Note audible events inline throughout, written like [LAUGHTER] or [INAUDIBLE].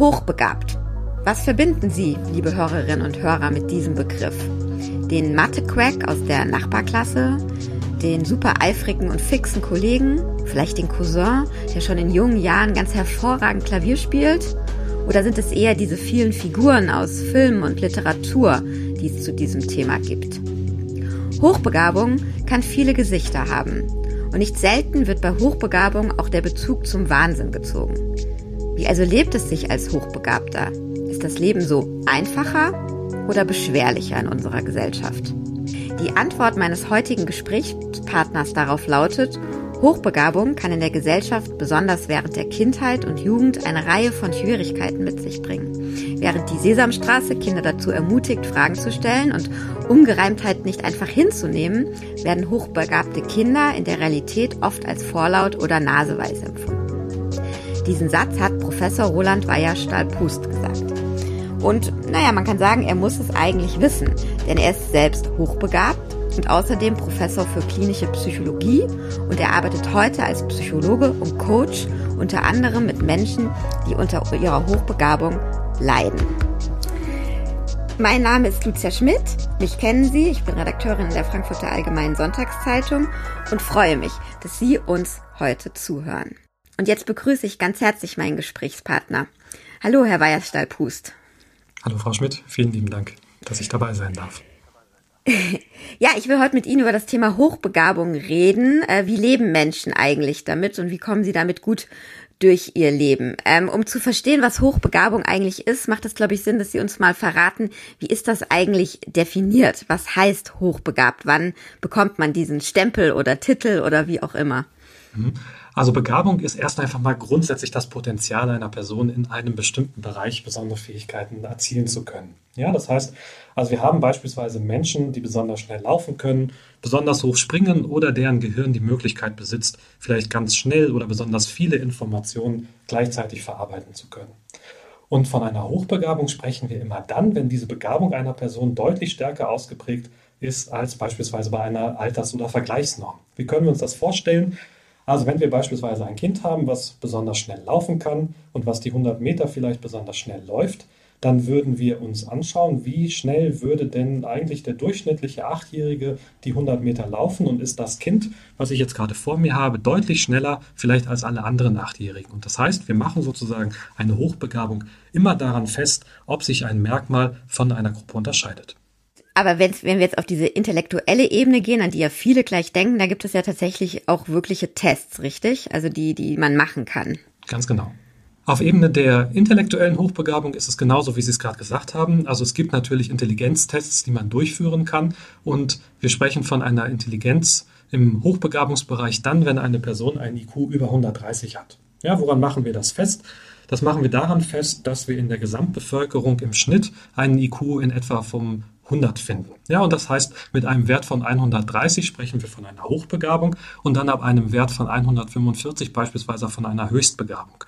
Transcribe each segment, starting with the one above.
Hochbegabt. Was verbinden Sie, liebe Hörerinnen und Hörer, mit diesem Begriff? Den Mathe-Crack aus der Nachbarklasse? Den super eifrigen und fixen Kollegen? Vielleicht den Cousin, der schon in jungen Jahren ganz hervorragend Klavier spielt? Oder sind es eher diese vielen Figuren aus Film und Literatur, die es zu diesem Thema gibt? Hochbegabung kann viele Gesichter haben. Und nicht selten wird bei Hochbegabung auch der Bezug zum Wahnsinn gezogen. Wie also lebt es sich als Hochbegabter? Ist das Leben so einfacher oder beschwerlicher in unserer Gesellschaft? Die Antwort meines heutigen Gesprächspartners darauf lautet, Hochbegabung kann in der Gesellschaft besonders während der Kindheit und Jugend eine Reihe von Schwierigkeiten mit sich bringen. Während die Sesamstraße Kinder dazu ermutigt, Fragen zu stellen und Ungereimtheit nicht einfach hinzunehmen, werden hochbegabte Kinder in der Realität oft als vorlaut oder naseweis empfunden. Diesen Satz hat Professor Roland Weierstahl-Pust gesagt. Und naja, man kann sagen, er muss es eigentlich wissen, denn er ist selbst hochbegabt und außerdem Professor für klinische Psychologie und er arbeitet heute als Psychologe und Coach unter anderem mit Menschen, die unter ihrer Hochbegabung leiden. Mein Name ist Lucia Schmidt. Mich kennen Sie. Ich bin Redakteurin der Frankfurter Allgemeinen Sonntagszeitung und freue mich, dass Sie uns heute zuhören. Und jetzt begrüße ich ganz herzlich meinen Gesprächspartner. Hallo, Herr Weierstahl-Pust. Hallo, Frau Schmidt. Vielen lieben Dank, dass ich dabei sein darf. [LAUGHS] ja, ich will heute mit Ihnen über das Thema Hochbegabung reden. Äh, wie leben Menschen eigentlich damit und wie kommen sie damit gut durch ihr Leben? Ähm, um zu verstehen, was Hochbegabung eigentlich ist, macht es, glaube ich, Sinn, dass Sie uns mal verraten, wie ist das eigentlich definiert? Was heißt hochbegabt? Wann bekommt man diesen Stempel oder Titel oder wie auch immer? Mhm. Also Begabung ist erst einfach mal grundsätzlich das Potenzial einer Person in einem bestimmten Bereich besondere Fähigkeiten erzielen zu können. Ja, das heißt, also wir haben beispielsweise Menschen, die besonders schnell laufen können, besonders hoch springen oder deren Gehirn die Möglichkeit besitzt, vielleicht ganz schnell oder besonders viele Informationen gleichzeitig verarbeiten zu können. Und von einer Hochbegabung sprechen wir immer dann, wenn diese Begabung einer Person deutlich stärker ausgeprägt ist als beispielsweise bei einer Alters- oder Vergleichsnorm. Wie können wir uns das vorstellen? Also wenn wir beispielsweise ein Kind haben, was besonders schnell laufen kann und was die 100 Meter vielleicht besonders schnell läuft, dann würden wir uns anschauen, wie schnell würde denn eigentlich der durchschnittliche Achtjährige die 100 Meter laufen und ist das Kind, was ich jetzt gerade vor mir habe, deutlich schneller vielleicht als alle anderen Achtjährigen. Und das heißt, wir machen sozusagen eine Hochbegabung immer daran fest, ob sich ein Merkmal von einer Gruppe unterscheidet. Aber wenn, wenn wir jetzt auf diese intellektuelle Ebene gehen, an die ja viele gleich denken, da gibt es ja tatsächlich auch wirkliche Tests, richtig? Also die, die man machen kann. Ganz genau. Auf Ebene der intellektuellen Hochbegabung ist es genauso, wie Sie es gerade gesagt haben. Also es gibt natürlich Intelligenztests, die man durchführen kann. Und wir sprechen von einer Intelligenz im Hochbegabungsbereich dann, wenn eine Person ein IQ über 130 hat. Ja, woran machen wir das fest? Das machen wir daran fest, dass wir in der Gesamtbevölkerung im Schnitt einen IQ in etwa vom 100 finden. Ja, und das heißt, mit einem Wert von 130 sprechen wir von einer Hochbegabung und dann ab einem Wert von 145 beispielsweise von einer Höchstbegabung.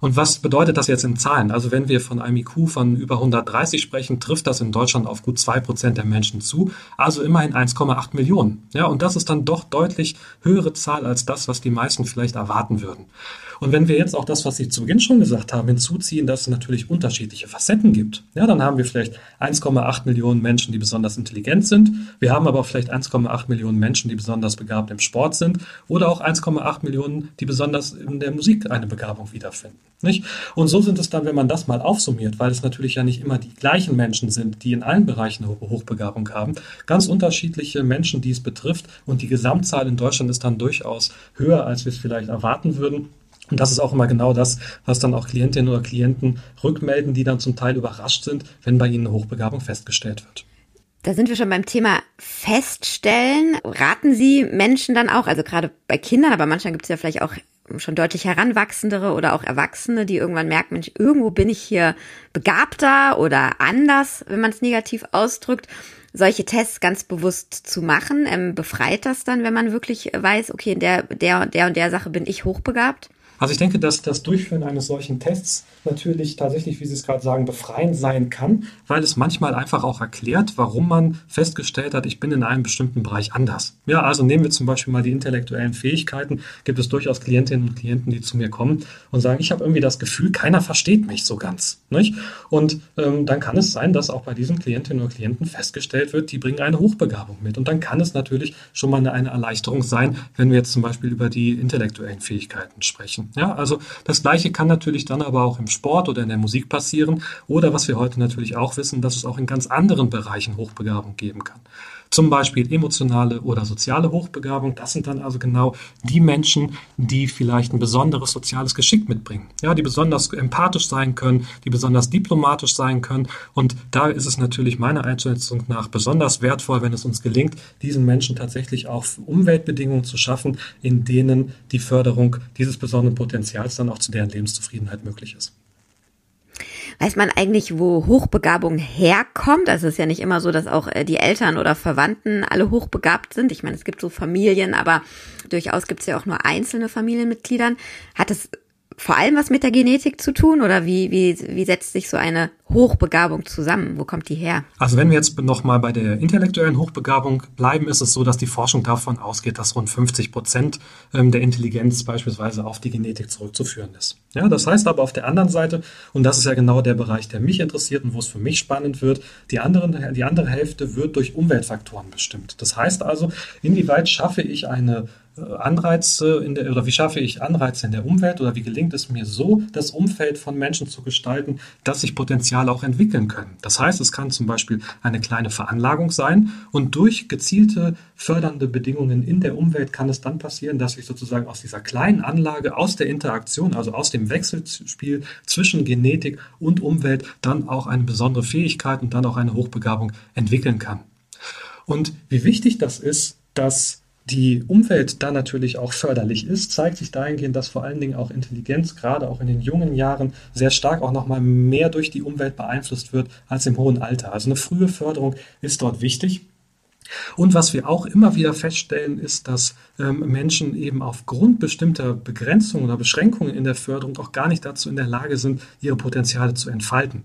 Und was bedeutet das jetzt in Zahlen? Also wenn wir von einem IQ von über 130 sprechen, trifft das in Deutschland auf gut zwei Prozent der Menschen zu, also immerhin 1,8 Millionen. Ja, und das ist dann doch deutlich höhere Zahl als das, was die meisten vielleicht erwarten würden. Und wenn wir jetzt auch das, was Sie zu Beginn schon gesagt haben, hinzuziehen, dass es natürlich unterschiedliche Facetten gibt, ja, dann haben wir vielleicht 1,8 Millionen Menschen, die besonders intelligent sind. Wir haben aber vielleicht 1,8 Millionen Menschen, die besonders begabt im Sport sind oder auch 1,8 Millionen, die besonders in der Musik eine Begabung wiederfinden. Nicht? Und so sind es dann, wenn man das mal aufsummiert, weil es natürlich ja nicht immer die gleichen Menschen sind, die in allen Bereichen eine Hochbegabung haben, ganz unterschiedliche Menschen, die es betrifft und die Gesamtzahl in Deutschland ist dann durchaus höher, als wir es vielleicht erwarten würden. Und das ist auch immer genau das, was dann auch Klientinnen oder Klienten rückmelden, die dann zum Teil überrascht sind, wenn bei ihnen eine Hochbegabung festgestellt wird. Da sind wir schon beim Thema Feststellen. Raten Sie Menschen dann auch, also gerade bei Kindern, aber manchmal gibt es ja vielleicht auch schon deutlich heranwachsendere oder auch Erwachsene, die irgendwann merken, Mensch, irgendwo bin ich hier begabter oder anders, wenn man es negativ ausdrückt. Solche Tests ganz bewusst zu machen, ähm, befreit das dann, wenn man wirklich weiß, okay, in der, der, der und der Sache bin ich hochbegabt? Also ich denke, dass das Durchführen eines solchen Tests natürlich tatsächlich, wie Sie es gerade sagen, befreiend sein kann, weil es manchmal einfach auch erklärt, warum man festgestellt hat, ich bin in einem bestimmten Bereich anders. Ja, also nehmen wir zum Beispiel mal die intellektuellen Fähigkeiten. Gibt es durchaus Klientinnen und Klienten, die zu mir kommen und sagen, ich habe irgendwie das Gefühl, keiner versteht mich so ganz. Nicht? Und ähm, dann kann es sein, dass auch bei diesen Klientinnen und Klienten festgestellt wird, die bringen eine Hochbegabung mit. Und dann kann es natürlich schon mal eine, eine Erleichterung sein, wenn wir jetzt zum Beispiel über die intellektuellen Fähigkeiten sprechen. Ja, also das Gleiche kann natürlich dann aber auch im Sport oder in der Musik passieren oder was wir heute natürlich auch wissen, dass es auch in ganz anderen Bereichen Hochbegabung geben kann. Zum Beispiel emotionale oder soziale Hochbegabung. Das sind dann also genau die Menschen, die vielleicht ein besonderes soziales Geschick mitbringen. Ja, die besonders empathisch sein können, die besonders diplomatisch sein können. Und da ist es natürlich meiner Einschätzung nach besonders wertvoll, wenn es uns gelingt, diesen Menschen tatsächlich auch Umweltbedingungen zu schaffen, in denen die Förderung dieses besonderen Potenzials dann auch zu deren Lebenszufriedenheit möglich ist. Weiß man eigentlich, wo Hochbegabung herkommt? Also es ist ja nicht immer so, dass auch äh, die Eltern oder Verwandten alle hochbegabt sind. Ich meine, es gibt so Familien, aber durchaus gibt es ja auch nur einzelne Familienmitgliedern. Hat es vor allem was mit der Genetik zu tun oder wie, wie, wie setzt sich so eine Hochbegabung zusammen? Wo kommt die her? Also wenn wir jetzt nochmal bei der intellektuellen Hochbegabung bleiben, ist es so, dass die Forschung davon ausgeht, dass rund 50 Prozent ähm, der Intelligenz beispielsweise auf die Genetik zurückzuführen ist. Ja, das heißt aber auf der anderen Seite, und das ist ja genau der Bereich, der mich interessiert und wo es für mich spannend wird, die, anderen, die andere Hälfte wird durch Umweltfaktoren bestimmt. Das heißt also, inwieweit schaffe ich eine Anreize in der, oder wie schaffe ich Anreize in der Umwelt oder wie gelingt es mir so, das Umfeld von Menschen zu gestalten, dass sich Potenziale auch entwickeln können. Das heißt, es kann zum Beispiel eine kleine Veranlagung sein und durch gezielte fördernde Bedingungen in der Umwelt kann es dann passieren, dass ich sozusagen aus dieser kleinen Anlage, aus der Interaktion, also aus dem Wechselspiel zwischen Genetik und Umwelt dann auch eine besondere Fähigkeit und dann auch eine Hochbegabung entwickeln kann. Und wie wichtig das ist, dass die Umwelt da natürlich auch förderlich ist, zeigt sich dahingehend, dass vor allen Dingen auch Intelligenz gerade auch in den jungen Jahren sehr stark auch nochmal mehr durch die Umwelt beeinflusst wird als im hohen Alter. Also eine frühe Förderung ist dort wichtig. Und was wir auch immer wieder feststellen, ist, dass ähm, Menschen eben aufgrund bestimmter Begrenzungen oder Beschränkungen in der Förderung auch gar nicht dazu in der Lage sind, ihre Potenziale zu entfalten.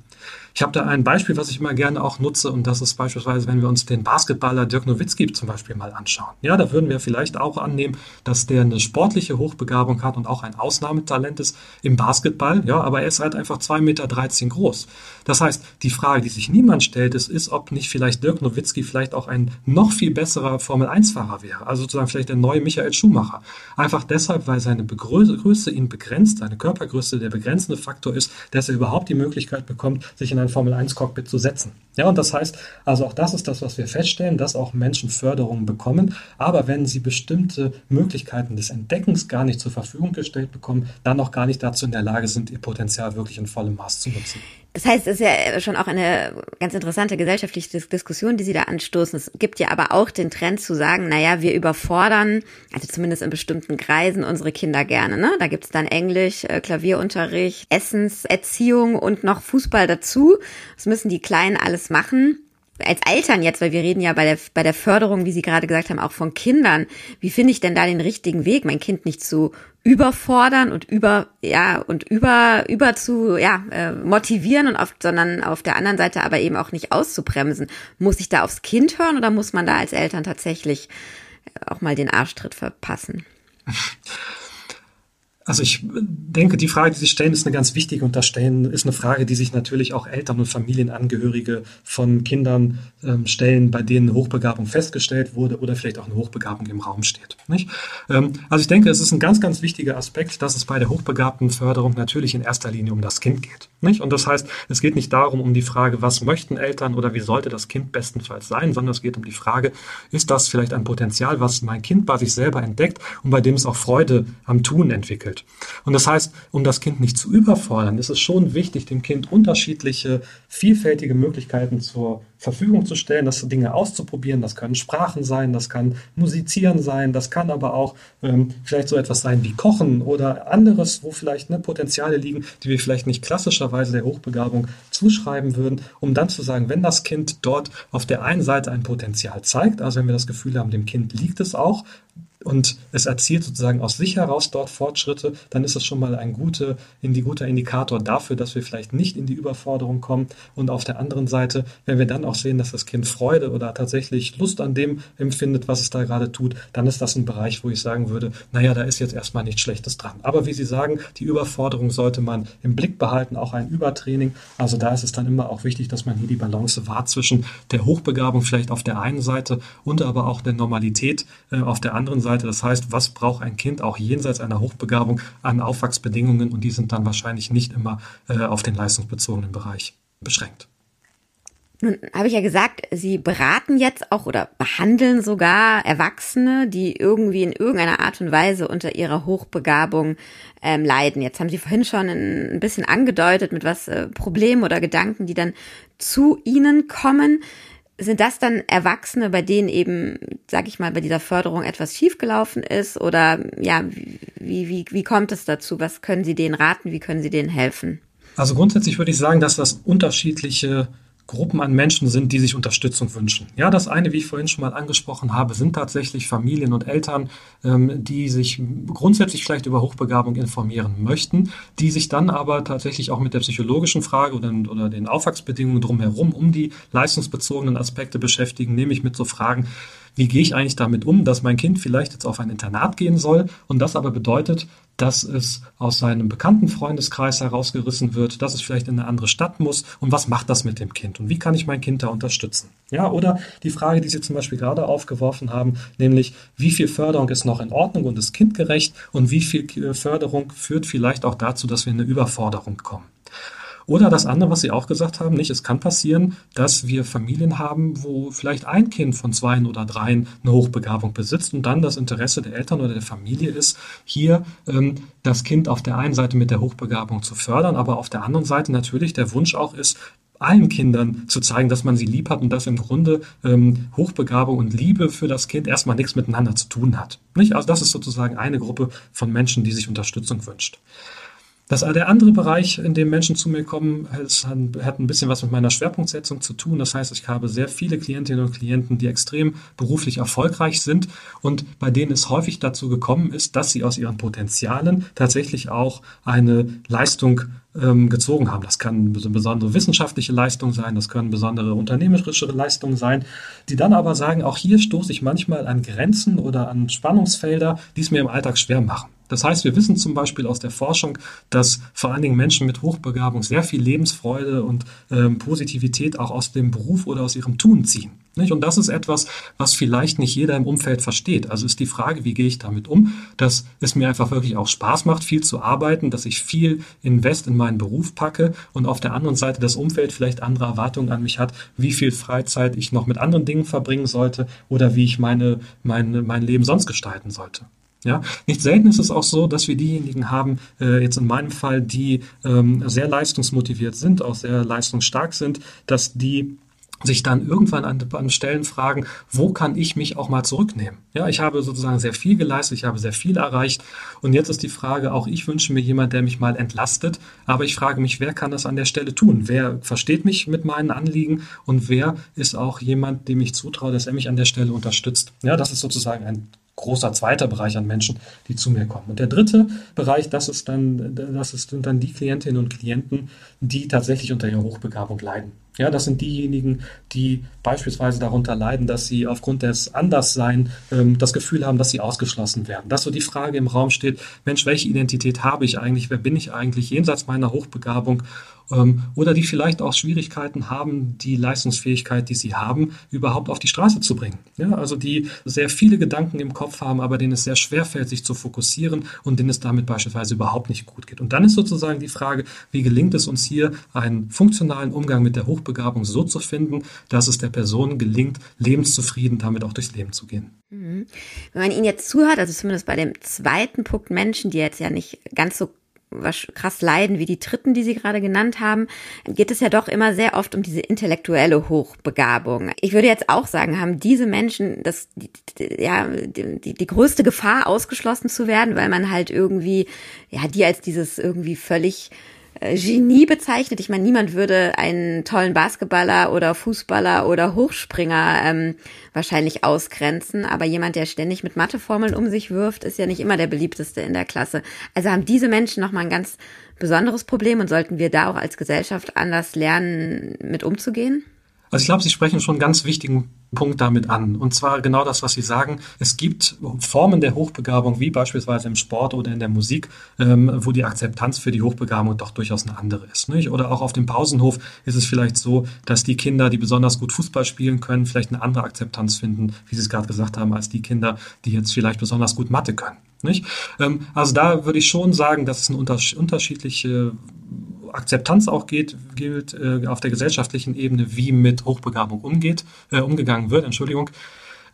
Ich habe da ein Beispiel, was ich immer gerne auch nutze, und das ist beispielsweise, wenn wir uns den Basketballer Dirk Nowitzki zum Beispiel mal anschauen. Ja, da würden wir vielleicht auch annehmen, dass der eine sportliche Hochbegabung hat und auch ein Ausnahmetalent ist im Basketball. Ja, aber er ist halt einfach 2,13 Meter groß. Das heißt, die Frage, die sich niemand stellt, ist, ist, ob nicht vielleicht Dirk Nowitzki vielleicht auch ein noch viel besserer Formel-1-Fahrer wäre. Also sozusagen vielleicht der neue Michael Schumacher. Einfach deshalb, weil seine Größe ihn begrenzt, seine Körpergröße der begrenzende Faktor ist, dass er überhaupt die Möglichkeit bekommt, sich in ein Formel-1-Cockpit zu setzen. Ja, und das heißt, also auch das ist das, was wir feststellen, dass auch Menschen Förderungen bekommen. Aber wenn sie bestimmte Möglichkeiten des Entdeckens gar nicht zur Verfügung gestellt bekommen, dann auch gar nicht dazu in der Lage sind, ihr Potenzial wirklich in vollem Maß zu nutzen. Das heißt, es ist ja schon auch eine ganz interessante gesellschaftliche Diskussion, die Sie da anstoßen. Es gibt ja aber auch den Trend zu sagen, naja, wir überfordern, also zumindest in bestimmten Kreisen, unsere Kinder gerne. Ne? Da gibt's dann Englisch, äh, Klavierunterricht, Essenserziehung und noch Fußball dazu. Das müssen die Kleinen alles machen als Eltern jetzt, weil wir reden ja bei der, bei der Förderung, wie Sie gerade gesagt haben, auch von Kindern. Wie finde ich denn da den richtigen Weg, mein Kind nicht zu überfordern und über, ja, und über, über zu, ja, äh, motivieren und oft, sondern auf der anderen Seite aber eben auch nicht auszubremsen. Muss ich da aufs Kind hören oder muss man da als Eltern tatsächlich auch mal den Arschtritt verpassen? [LAUGHS] Also ich denke, die Frage, die Sie stellen, ist eine ganz wichtige und da stellen, ist eine Frage, die sich natürlich auch Eltern und Familienangehörige von Kindern ähm, stellen, bei denen Hochbegabung festgestellt wurde oder vielleicht auch eine Hochbegabung im Raum steht. Ähm, also ich denke, es ist ein ganz, ganz wichtiger Aspekt, dass es bei der hochbegabten Förderung natürlich in erster Linie um das Kind geht. Nicht? Und das heißt, es geht nicht darum, um die Frage, was möchten Eltern oder wie sollte das Kind bestenfalls sein, sondern es geht um die Frage, ist das vielleicht ein Potenzial, was mein Kind bei sich selber entdeckt und bei dem es auch Freude am Tun entwickelt. Und das heißt, um das Kind nicht zu überfordern, ist es schon wichtig, dem Kind unterschiedliche, vielfältige Möglichkeiten zur Verfügung zu stellen, das Dinge auszuprobieren. Das können Sprachen sein, das kann Musizieren sein, das kann aber auch ähm, vielleicht so etwas sein wie Kochen oder anderes, wo vielleicht ne, Potenziale liegen, die wir vielleicht nicht klassischerweise der Hochbegabung zuschreiben würden, um dann zu sagen, wenn das Kind dort auf der einen Seite ein Potenzial zeigt, also wenn wir das Gefühl haben, dem Kind liegt es auch, und es erzielt sozusagen aus sich heraus dort Fortschritte, dann ist es schon mal ein gute, in die guter Indikator dafür, dass wir vielleicht nicht in die Überforderung kommen. Und auf der anderen Seite, wenn wir dann auch sehen, dass das Kind Freude oder tatsächlich Lust an dem empfindet, was es da gerade tut, dann ist das ein Bereich, wo ich sagen würde, naja, da ist jetzt erstmal nichts Schlechtes dran. Aber wie Sie sagen, die Überforderung sollte man im Blick behalten, auch ein Übertraining. Also da ist es dann immer auch wichtig, dass man hier die Balance wahrt zwischen der Hochbegabung vielleicht auf der einen Seite und aber auch der Normalität äh, auf der anderen Seite. Das heißt, was braucht ein Kind auch jenseits einer Hochbegabung an Aufwachsbedingungen und die sind dann wahrscheinlich nicht immer äh, auf den leistungsbezogenen Bereich beschränkt. Nun habe ich ja gesagt, Sie beraten jetzt auch oder behandeln sogar Erwachsene, die irgendwie in irgendeiner Art und Weise unter ihrer Hochbegabung ähm, leiden. Jetzt haben Sie vorhin schon ein bisschen angedeutet, mit was äh, Problemen oder Gedanken, die dann zu Ihnen kommen. Sind das dann Erwachsene, bei denen eben, sag ich mal, bei dieser Förderung etwas schiefgelaufen ist? Oder ja, wie, wie, wie kommt es dazu? Was können Sie denen raten? Wie können Sie denen helfen? Also grundsätzlich würde ich sagen, dass das unterschiedliche Gruppen an Menschen sind, die sich Unterstützung wünschen. Ja, das eine, wie ich vorhin schon mal angesprochen habe, sind tatsächlich Familien und Eltern, ähm, die sich grundsätzlich vielleicht über Hochbegabung informieren möchten, die sich dann aber tatsächlich auch mit der psychologischen Frage oder, oder den Aufwachsbedingungen drumherum um die leistungsbezogenen Aspekte beschäftigen, nämlich mit so Fragen, wie gehe ich eigentlich damit um, dass mein Kind vielleicht jetzt auf ein Internat gehen soll und das aber bedeutet, dass es aus seinem bekannten Freundeskreis herausgerissen wird, dass es vielleicht in eine andere Stadt muss und was macht das mit dem Kind und wie kann ich mein Kind da unterstützen? Ja, oder die Frage, die Sie zum Beispiel gerade aufgeworfen haben, nämlich wie viel Förderung ist noch in Ordnung und ist kindgerecht und wie viel Förderung führt vielleicht auch dazu, dass wir in eine Überforderung kommen. Oder das andere, was Sie auch gesagt haben, nicht, es kann passieren, dass wir Familien haben, wo vielleicht ein Kind von zwei oder dreien eine Hochbegabung besitzt und dann das Interesse der Eltern oder der Familie ist, hier ähm, das Kind auf der einen Seite mit der Hochbegabung zu fördern, aber auf der anderen Seite natürlich der Wunsch auch ist, allen Kindern zu zeigen, dass man sie lieb hat und dass im Grunde ähm, Hochbegabung und Liebe für das Kind erstmal nichts miteinander zu tun hat. Nicht? Also das ist sozusagen eine Gruppe von Menschen, die sich Unterstützung wünscht. Das, der andere Bereich, in dem Menschen zu mir kommen, hat ein bisschen was mit meiner Schwerpunktsetzung zu tun. Das heißt, ich habe sehr viele Klientinnen und Klienten, die extrem beruflich erfolgreich sind und bei denen es häufig dazu gekommen ist, dass sie aus ihren Potenzialen tatsächlich auch eine Leistung ähm, gezogen haben. Das kann eine besondere wissenschaftliche Leistung sein, das können besondere unternehmerische Leistungen sein, die dann aber sagen, auch hier stoße ich manchmal an Grenzen oder an Spannungsfelder, die es mir im Alltag schwer machen. Das heißt, wir wissen zum Beispiel aus der Forschung, dass vor allen Dingen Menschen mit Hochbegabung sehr viel Lebensfreude und ähm, Positivität auch aus dem Beruf oder aus ihrem Tun ziehen. Nicht? Und das ist etwas, was vielleicht nicht jeder im Umfeld versteht. Also ist die Frage, wie gehe ich damit um, dass es mir einfach wirklich auch Spaß macht, viel zu arbeiten, dass ich viel Invest in meinen Beruf packe und auf der anderen Seite das Umfeld vielleicht andere Erwartungen an mich hat, wie viel Freizeit ich noch mit anderen Dingen verbringen sollte oder wie ich meine, meine, mein Leben sonst gestalten sollte. Ja, nicht selten ist es auch so, dass wir diejenigen haben, äh, jetzt in meinem Fall, die ähm, sehr leistungsmotiviert sind, auch sehr leistungsstark sind, dass die sich dann irgendwann an, an Stellen fragen, wo kann ich mich auch mal zurücknehmen? Ja, ich habe sozusagen sehr viel geleistet, ich habe sehr viel erreicht und jetzt ist die Frage, auch ich wünsche mir jemand, der mich mal entlastet, aber ich frage mich, wer kann das an der Stelle tun? Wer versteht mich mit meinen Anliegen und wer ist auch jemand, dem ich zutraue, dass er mich an der Stelle unterstützt? Ja, das ist sozusagen ein großer zweiter Bereich an Menschen, die zu mir kommen. Und der dritte Bereich, das ist dann, das ist dann die Klientinnen und Klienten, die tatsächlich unter ihrer Hochbegabung leiden. Ja, das sind diejenigen, die beispielsweise darunter leiden, dass sie aufgrund des Anderssein ähm, das Gefühl haben, dass sie ausgeschlossen werden. Dass so die Frage im Raum steht, Mensch, welche Identität habe ich eigentlich? Wer bin ich eigentlich jenseits meiner Hochbegabung? Ähm, oder die vielleicht auch Schwierigkeiten haben, die Leistungsfähigkeit, die sie haben, überhaupt auf die Straße zu bringen. Ja, also die sehr viele Gedanken im Kopf haben, aber denen es sehr schwer fällt, sich zu fokussieren und denen es damit beispielsweise überhaupt nicht gut geht. Und dann ist sozusagen die Frage, wie gelingt es uns hier, einen funktionalen Umgang mit der Hochbegabung so zu finden, dass es der Person gelingt, lebenszufrieden damit auch durchs Leben zu gehen. Mhm. Wenn man Ihnen jetzt zuhört, also zumindest bei dem zweiten Punkt Menschen, die jetzt ja nicht ganz so krass leiden wie die Dritten, die Sie gerade genannt haben, geht es ja doch immer sehr oft um diese intellektuelle Hochbegabung. Ich würde jetzt auch sagen, haben diese Menschen das, die, ja, die, die größte Gefahr, ausgeschlossen zu werden, weil man halt irgendwie, ja, die als dieses irgendwie völlig Genie bezeichnet. Ich meine, niemand würde einen tollen Basketballer oder Fußballer oder Hochspringer ähm, wahrscheinlich ausgrenzen, aber jemand, der ständig mit Matheformeln um sich wirft, ist ja nicht immer der beliebteste in der Klasse. Also haben diese Menschen nochmal ein ganz besonderes Problem und sollten wir da auch als Gesellschaft anders lernen, mit umzugehen? Also ich glaube, Sie sprechen schon einen ganz wichtigen Punkt damit an. Und zwar genau das, was Sie sagen. Es gibt Formen der Hochbegabung, wie beispielsweise im Sport oder in der Musik, ähm, wo die Akzeptanz für die Hochbegabung doch durchaus eine andere ist. Nicht? Oder auch auf dem Pausenhof ist es vielleicht so, dass die Kinder, die besonders gut Fußball spielen können, vielleicht eine andere Akzeptanz finden, wie Sie es gerade gesagt haben, als die Kinder, die jetzt vielleicht besonders gut Mathe können. Nicht? Ähm, also da würde ich schon sagen, dass es eine unterschiedliche Akzeptanz auch geht, gilt äh, auf der gesellschaftlichen Ebene, wie mit Hochbegabung umgeht, äh, umgegangen wird, Entschuldigung.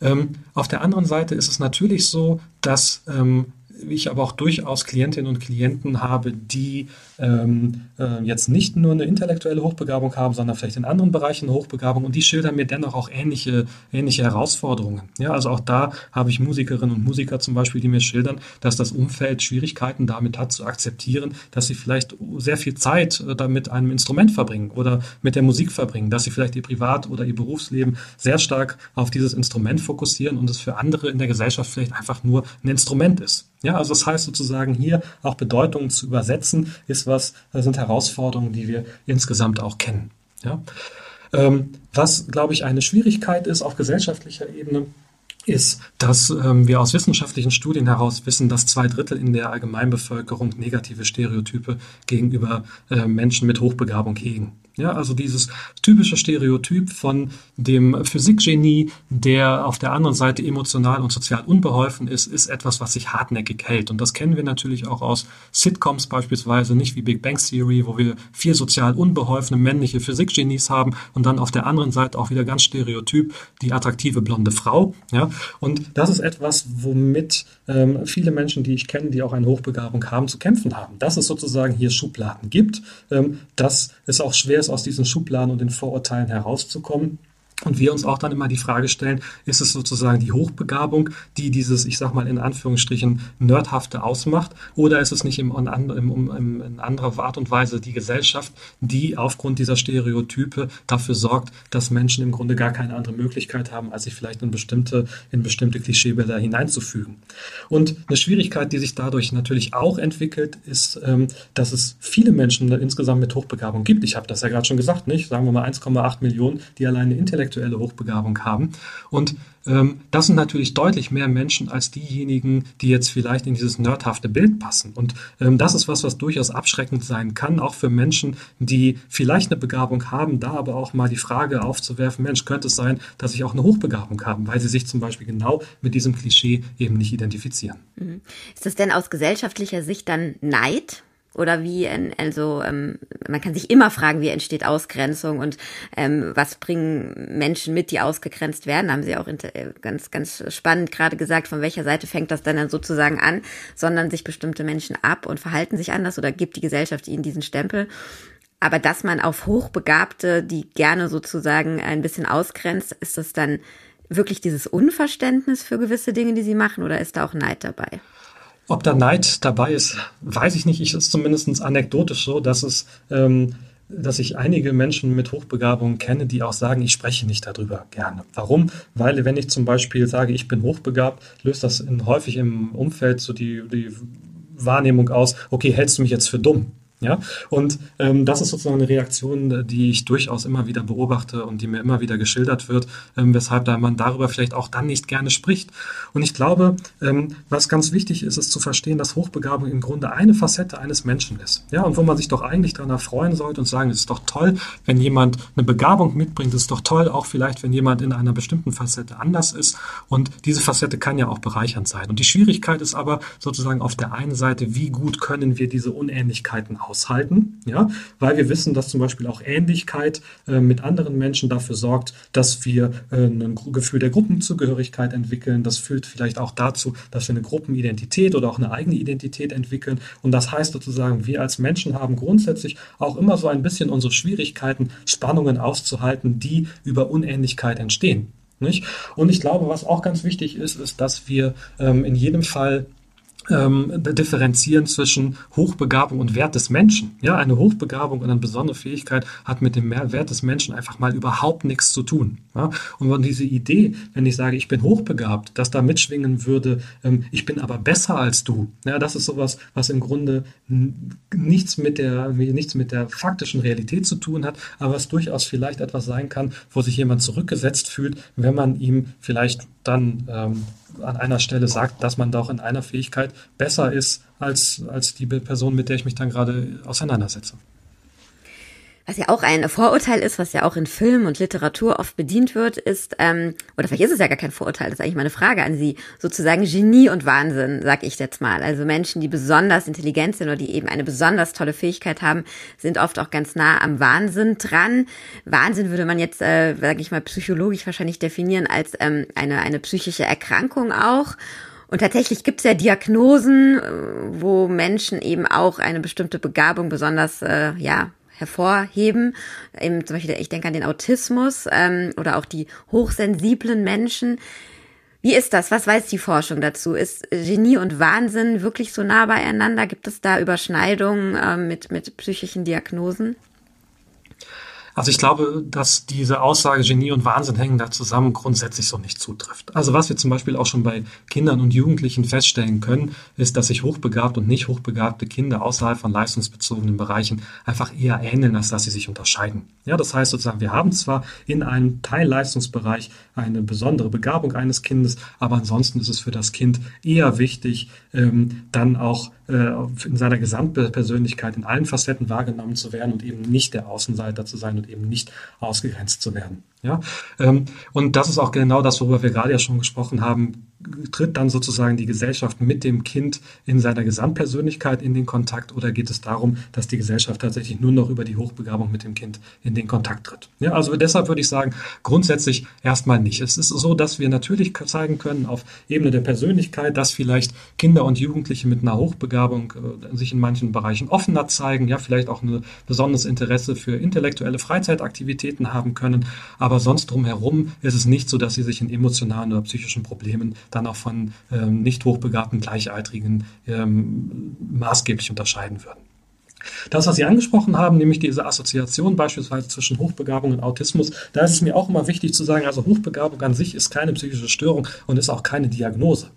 Ähm, auf der anderen Seite ist es natürlich so, dass ähm, ich aber auch durchaus Klientinnen und Klienten habe, die ähm, äh, jetzt nicht nur eine intellektuelle Hochbegabung haben, sondern vielleicht in anderen Bereichen eine Hochbegabung und die schildern mir dennoch auch ähnliche, ähnliche Herausforderungen. Ja, also auch da habe ich Musikerinnen und Musiker zum Beispiel, die mir schildern, dass das Umfeld Schwierigkeiten damit hat zu akzeptieren, dass sie vielleicht sehr viel Zeit äh, damit einem Instrument verbringen oder mit der Musik verbringen, dass sie vielleicht ihr Privat- oder ihr Berufsleben sehr stark auf dieses Instrument fokussieren und es für andere in der Gesellschaft vielleicht einfach nur ein Instrument ist. Ja, also das heißt sozusagen hier auch Bedeutungen zu übersetzen, ist was, das sind Herausforderungen, die wir insgesamt auch kennen. Ja. Ähm, was, glaube ich, eine Schwierigkeit ist auf gesellschaftlicher Ebene, ist, dass ähm, wir aus wissenschaftlichen Studien heraus wissen, dass zwei Drittel in der Allgemeinbevölkerung negative Stereotype gegenüber äh, Menschen mit Hochbegabung hegen. Ja, also dieses typische Stereotyp von dem Physikgenie, der auf der anderen Seite emotional und sozial unbeholfen ist, ist etwas, was sich hartnäckig hält. Und das kennen wir natürlich auch aus Sitcoms beispielsweise, nicht wie Big Bang Theory, wo wir vier sozial unbeholfene männliche Physikgenies haben und dann auf der anderen Seite auch wieder ganz stereotyp die attraktive blonde Frau. Ja, und das ist etwas, womit ähm, viele Menschen, die ich kenne, die auch eine Hochbegabung haben, zu kämpfen haben. Dass es sozusagen hier Schubladen gibt, ähm, dass es auch schwer ist, aus diesen Schubladen und den Vorurteilen herauszukommen. Und wir uns auch dann immer die Frage stellen, ist es sozusagen die Hochbegabung, die dieses, ich sag mal in Anführungsstrichen, Nerdhafte ausmacht, oder ist es nicht im, im, im, in anderer Art und Weise die Gesellschaft, die aufgrund dieser Stereotype dafür sorgt, dass Menschen im Grunde gar keine andere Möglichkeit haben, als sich vielleicht in bestimmte, in bestimmte Klischeebilder hineinzufügen. Und eine Schwierigkeit, die sich dadurch natürlich auch entwickelt, ist, ähm, dass es viele Menschen insgesamt mit Hochbegabung gibt. Ich habe das ja gerade schon gesagt, nicht? Sagen wir mal 1,8 Millionen, die alleine intellektuell intellektuelle Hochbegabung haben. Und ähm, das sind natürlich deutlich mehr Menschen als diejenigen, die jetzt vielleicht in dieses nerdhafte Bild passen. Und ähm, das ist was, was durchaus abschreckend sein kann, auch für Menschen, die vielleicht eine Begabung haben, da aber auch mal die Frage aufzuwerfen, Mensch, könnte es sein, dass ich auch eine Hochbegabung habe, weil sie sich zum Beispiel genau mit diesem Klischee eben nicht identifizieren. Mhm. Ist das denn aus gesellschaftlicher Sicht dann Neid? Oder wie, also ähm, man kann sich immer fragen, wie entsteht Ausgrenzung und ähm, was bringen Menschen mit, die ausgegrenzt werden. Haben Sie auch äh, ganz, ganz spannend gerade gesagt, von welcher Seite fängt das dann sozusagen an, sondern sich bestimmte Menschen ab und verhalten sich anders oder gibt die Gesellschaft ihnen diesen Stempel. Aber dass man auf Hochbegabte, die gerne sozusagen ein bisschen ausgrenzt, ist das dann wirklich dieses Unverständnis für gewisse Dinge, die sie machen, oder ist da auch Neid dabei? Ob da Neid dabei ist, weiß ich nicht. Ich ist zumindest anekdotisch so, dass es, ähm, dass ich einige Menschen mit Hochbegabung kenne, die auch sagen, ich spreche nicht darüber gerne. Warum? Weil wenn ich zum Beispiel sage, ich bin hochbegabt, löst das in, häufig im Umfeld so die, die Wahrnehmung aus, okay, hältst du mich jetzt für dumm? Ja, und ähm, das ist sozusagen eine Reaktion, die ich durchaus immer wieder beobachte und die mir immer wieder geschildert wird, ähm, weshalb da man darüber vielleicht auch dann nicht gerne spricht. Und ich glaube, ähm, was ganz wichtig ist, ist zu verstehen, dass Hochbegabung im Grunde eine Facette eines Menschen ist. Ja, und wo man sich doch eigentlich daran erfreuen sollte und sagen, es ist doch toll, wenn jemand eine Begabung mitbringt, es ist doch toll, auch vielleicht, wenn jemand in einer bestimmten Facette anders ist. Und diese Facette kann ja auch bereichernd sein. Und die Schwierigkeit ist aber sozusagen auf der einen Seite, wie gut können wir diese Unähnlichkeiten aushalten, ja, weil wir wissen, dass zum Beispiel auch Ähnlichkeit äh, mit anderen Menschen dafür sorgt, dass wir äh, ein Gefühl der Gruppenzugehörigkeit entwickeln. Das führt vielleicht auch dazu, dass wir eine Gruppenidentität oder auch eine eigene Identität entwickeln. Und das heißt sozusagen, wir als Menschen haben grundsätzlich auch immer so ein bisschen unsere Schwierigkeiten, Spannungen auszuhalten, die über Unähnlichkeit entstehen. Nicht? Und ich glaube, was auch ganz wichtig ist, ist, dass wir ähm, in jedem Fall ähm, differenzieren zwischen Hochbegabung und Wert des Menschen. Ja, eine Hochbegabung und eine besondere Fähigkeit hat mit dem Wert des Menschen einfach mal überhaupt nichts zu tun. Ja, und wenn diese Idee, wenn ich sage, ich bin hochbegabt, dass da mitschwingen würde, ähm, ich bin aber besser als du. Ja, das ist sowas, was im Grunde nichts mit der, nichts mit der faktischen Realität zu tun hat, aber was durchaus vielleicht etwas sein kann, wo sich jemand zurückgesetzt fühlt, wenn man ihm vielleicht dann ähm, an einer Stelle sagt, dass man doch in einer Fähigkeit besser ist als, als die Person, mit der ich mich dann gerade auseinandersetze. Was ja auch ein Vorurteil ist, was ja auch in Film und Literatur oft bedient wird, ist, ähm, oder vielleicht ist es ja gar kein Vorurteil, das ist eigentlich meine Frage an Sie, sozusagen Genie und Wahnsinn, sag ich jetzt mal. Also Menschen, die besonders intelligent sind oder die eben eine besonders tolle Fähigkeit haben, sind oft auch ganz nah am Wahnsinn dran. Wahnsinn würde man jetzt, äh, sage ich mal, psychologisch wahrscheinlich definieren als ähm, eine, eine psychische Erkrankung auch. Und tatsächlich gibt es ja Diagnosen, äh, wo Menschen eben auch eine bestimmte Begabung besonders äh, ja hervorheben. Eben zum Beispiel, ich denke an den Autismus ähm, oder auch die hochsensiblen Menschen. Wie ist das? Was weiß die Forschung dazu? Ist Genie und Wahnsinn wirklich so nah beieinander? Gibt es da Überschneidungen äh, mit, mit psychischen Diagnosen? Also ich glaube, dass diese Aussage Genie und Wahnsinn hängen da zusammen grundsätzlich so nicht zutrifft. Also was wir zum Beispiel auch schon bei Kindern und Jugendlichen feststellen können, ist, dass sich hochbegabte und nicht hochbegabte Kinder außerhalb von leistungsbezogenen Bereichen einfach eher ähneln, als dass sie sich unterscheiden. Ja, das heißt sozusagen, wir haben zwar in einem Teilleistungsbereich eine besondere Begabung eines Kindes, aber ansonsten ist es für das Kind eher wichtig, ähm, dann auch äh, in seiner Gesamtpersönlichkeit in allen Facetten wahrgenommen zu werden und eben nicht der Außenseiter zu sein und eben nicht ausgegrenzt zu werden. Ja, ähm, und das ist auch genau das, worüber wir gerade ja schon gesprochen haben. Tritt dann sozusagen die Gesellschaft mit dem Kind in seiner Gesamtpersönlichkeit in den Kontakt oder geht es darum, dass die Gesellschaft tatsächlich nur noch über die Hochbegabung mit dem Kind in den Kontakt tritt? Ja, also deshalb würde ich sagen, grundsätzlich erstmal nicht. Es ist so, dass wir natürlich zeigen können auf Ebene der Persönlichkeit, dass vielleicht Kinder und Jugendliche mit einer Hochbegabung äh, sich in manchen Bereichen offener zeigen, ja, vielleicht auch ein besonderes Interesse für intellektuelle Freizeitaktivitäten haben können, aber aber sonst drumherum ist es nicht so, dass sie sich in emotionalen oder psychischen Problemen dann auch von ähm, nicht hochbegabten Gleichaltrigen ähm, maßgeblich unterscheiden würden. Das, was Sie angesprochen haben, nämlich diese Assoziation beispielsweise zwischen Hochbegabung und Autismus, da ist es mir auch immer wichtig zu sagen, also Hochbegabung an sich ist keine psychische Störung und ist auch keine Diagnose.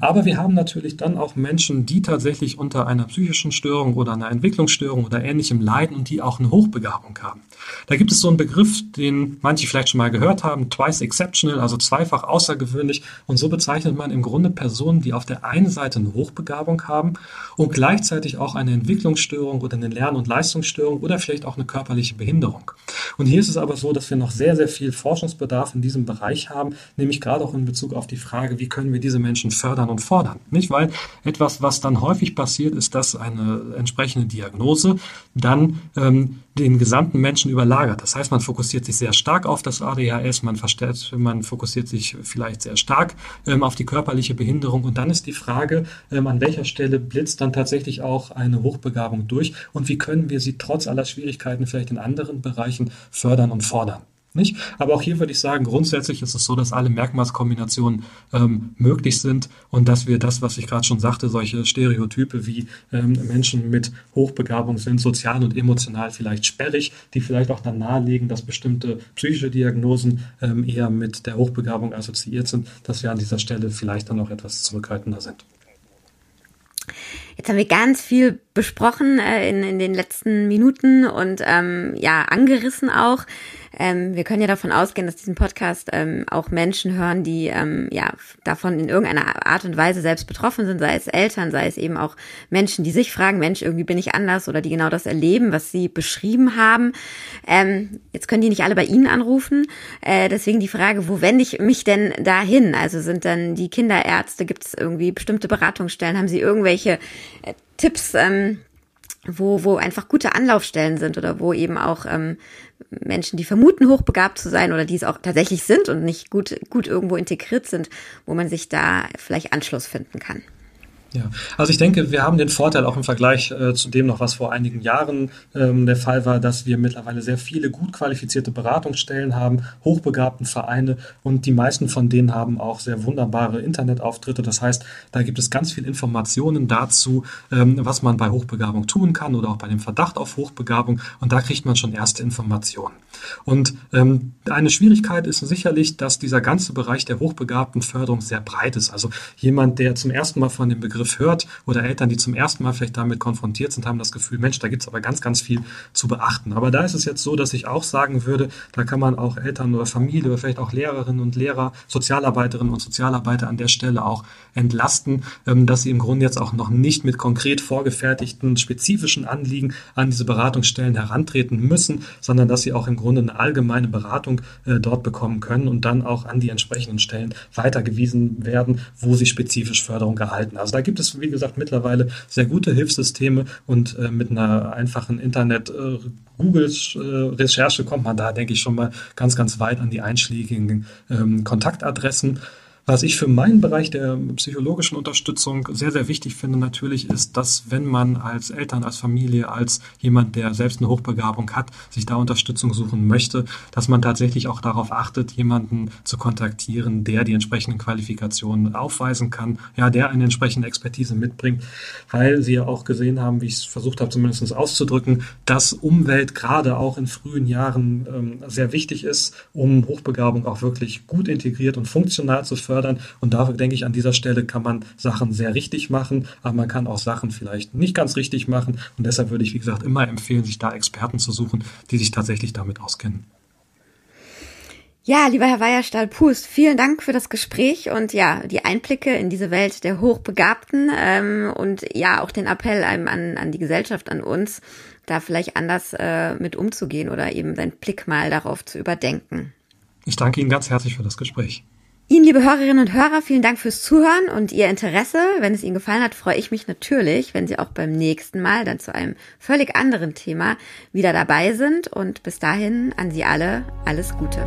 Aber wir haben natürlich dann auch Menschen, die tatsächlich unter einer psychischen Störung oder einer Entwicklungsstörung oder ähnlichem leiden und die auch eine Hochbegabung haben. Da gibt es so einen Begriff, den manche vielleicht schon mal gehört haben, twice exceptional, also zweifach außergewöhnlich. Und so bezeichnet man im Grunde Personen, die auf der einen Seite eine Hochbegabung haben und gleichzeitig auch eine Entwicklungsstörung oder eine Lern- und Leistungsstörung oder vielleicht auch eine körperliche Behinderung. Und hier ist es aber so, dass wir noch sehr, sehr viel Forschungsbedarf in diesem Bereich haben, nämlich gerade auch in Bezug auf die Frage, wie können wir diese Menschen fördern und fordern. Nicht? Weil etwas, was dann häufig passiert, ist, dass eine entsprechende Diagnose dann ähm, den gesamten Menschen überlagert. Das heißt, man fokussiert sich sehr stark auf das ADHS, man, versteht, man fokussiert sich vielleicht sehr stark ähm, auf die körperliche Behinderung und dann ist die Frage, ähm, an welcher Stelle blitzt dann tatsächlich auch eine Hochbegabung durch und wie können wir sie trotz aller Schwierigkeiten vielleicht in anderen Bereichen fördern und fordern. Nicht? Aber auch hier würde ich sagen, grundsätzlich ist es so, dass alle Merkmalskombinationen ähm, möglich sind und dass wir das, was ich gerade schon sagte, solche Stereotype wie ähm, Menschen mit Hochbegabung sind, sozial und emotional vielleicht sperrig, die vielleicht auch dann nahelegen, dass bestimmte psychische Diagnosen ähm, eher mit der Hochbegabung assoziiert sind, dass wir an dieser Stelle vielleicht dann auch etwas zurückhaltender sind. Jetzt haben wir ganz viel besprochen äh, in, in den letzten Minuten und ähm, ja, angerissen auch. Ähm, wir können ja davon ausgehen, dass diesen Podcast ähm, auch Menschen hören, die ähm, ja davon in irgendeiner Art und Weise selbst betroffen sind, sei es Eltern, sei es eben auch Menschen, die sich fragen, Mensch, irgendwie bin ich anders oder die genau das erleben, was sie beschrieben haben. Ähm, jetzt können die nicht alle bei Ihnen anrufen. Äh, deswegen die Frage, wo wende ich mich denn dahin? Also sind dann die Kinderärzte, gibt es irgendwie bestimmte Beratungsstellen? Haben Sie irgendwelche äh, Tipps, ähm, wo, wo einfach gute Anlaufstellen sind oder wo eben auch ähm, Menschen, die vermuten, hochbegabt zu sein oder die es auch tatsächlich sind und nicht gut, gut irgendwo integriert sind, wo man sich da vielleicht Anschluss finden kann. Ja, also ich denke, wir haben den Vorteil auch im Vergleich äh, zu dem noch, was vor einigen Jahren ähm, der Fall war, dass wir mittlerweile sehr viele gut qualifizierte Beratungsstellen haben, hochbegabten Vereine und die meisten von denen haben auch sehr wunderbare Internetauftritte. Das heißt, da gibt es ganz viel Informationen dazu, ähm, was man bei Hochbegabung tun kann oder auch bei dem Verdacht auf Hochbegabung und da kriegt man schon erste Informationen. Und ähm, eine Schwierigkeit ist sicherlich, dass dieser ganze Bereich der hochbegabten Förderung sehr breit ist. Also jemand, der zum ersten Mal von dem Begriff Begriff hört oder Eltern, die zum ersten Mal vielleicht damit konfrontiert sind, haben das Gefühl, Mensch, da gibt es aber ganz, ganz viel zu beachten. Aber da ist es jetzt so, dass ich auch sagen würde, da kann man auch Eltern oder Familie oder vielleicht auch Lehrerinnen und Lehrer, Sozialarbeiterinnen und Sozialarbeiter an der Stelle auch entlasten, ähm, dass sie im Grunde jetzt auch noch nicht mit konkret vorgefertigten spezifischen Anliegen an diese Beratungsstellen herantreten müssen, sondern dass sie auch im Grunde eine allgemeine Beratung äh, dort bekommen können und dann auch an die entsprechenden Stellen weitergewiesen werden, wo sie spezifisch Förderung erhalten. Also da gibt es, wie gesagt, mittlerweile sehr gute Hilfssysteme und äh, mit einer einfachen Internet- äh, äh, kommt man da, denke ich, schon mal ganz, ganz weit an die einschlägigen ähm, Kontaktadressen. Was ich für meinen Bereich der psychologischen Unterstützung sehr, sehr wichtig finde natürlich, ist, dass wenn man als Eltern, als Familie, als jemand, der selbst eine Hochbegabung hat, sich da Unterstützung suchen möchte, dass man tatsächlich auch darauf achtet, jemanden zu kontaktieren, der die entsprechenden Qualifikationen aufweisen kann, ja, der eine entsprechende Expertise mitbringt, weil Sie ja auch gesehen haben, wie ich es versucht habe, zumindest auszudrücken, dass Umwelt gerade auch in frühen Jahren ähm, sehr wichtig ist, um Hochbegabung auch wirklich gut integriert und funktional zu fördern fördern. Und dafür denke ich, an dieser Stelle kann man Sachen sehr richtig machen, aber man kann auch Sachen vielleicht nicht ganz richtig machen. Und deshalb würde ich, wie gesagt, immer empfehlen, sich da Experten zu suchen, die sich tatsächlich damit auskennen. Ja, lieber Herr Weierstahl-Pust, vielen Dank für das Gespräch und ja, die Einblicke in diese Welt der Hochbegabten ähm, und ja, auch den Appell an, an die Gesellschaft, an uns, da vielleicht anders äh, mit umzugehen oder eben seinen Blick mal darauf zu überdenken. Ich danke Ihnen ganz herzlich für das Gespräch. Ihnen, liebe Hörerinnen und Hörer, vielen Dank fürs Zuhören und Ihr Interesse. Wenn es Ihnen gefallen hat, freue ich mich natürlich, wenn Sie auch beim nächsten Mal dann zu einem völlig anderen Thema wieder dabei sind. Und bis dahin an Sie alle alles Gute.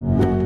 you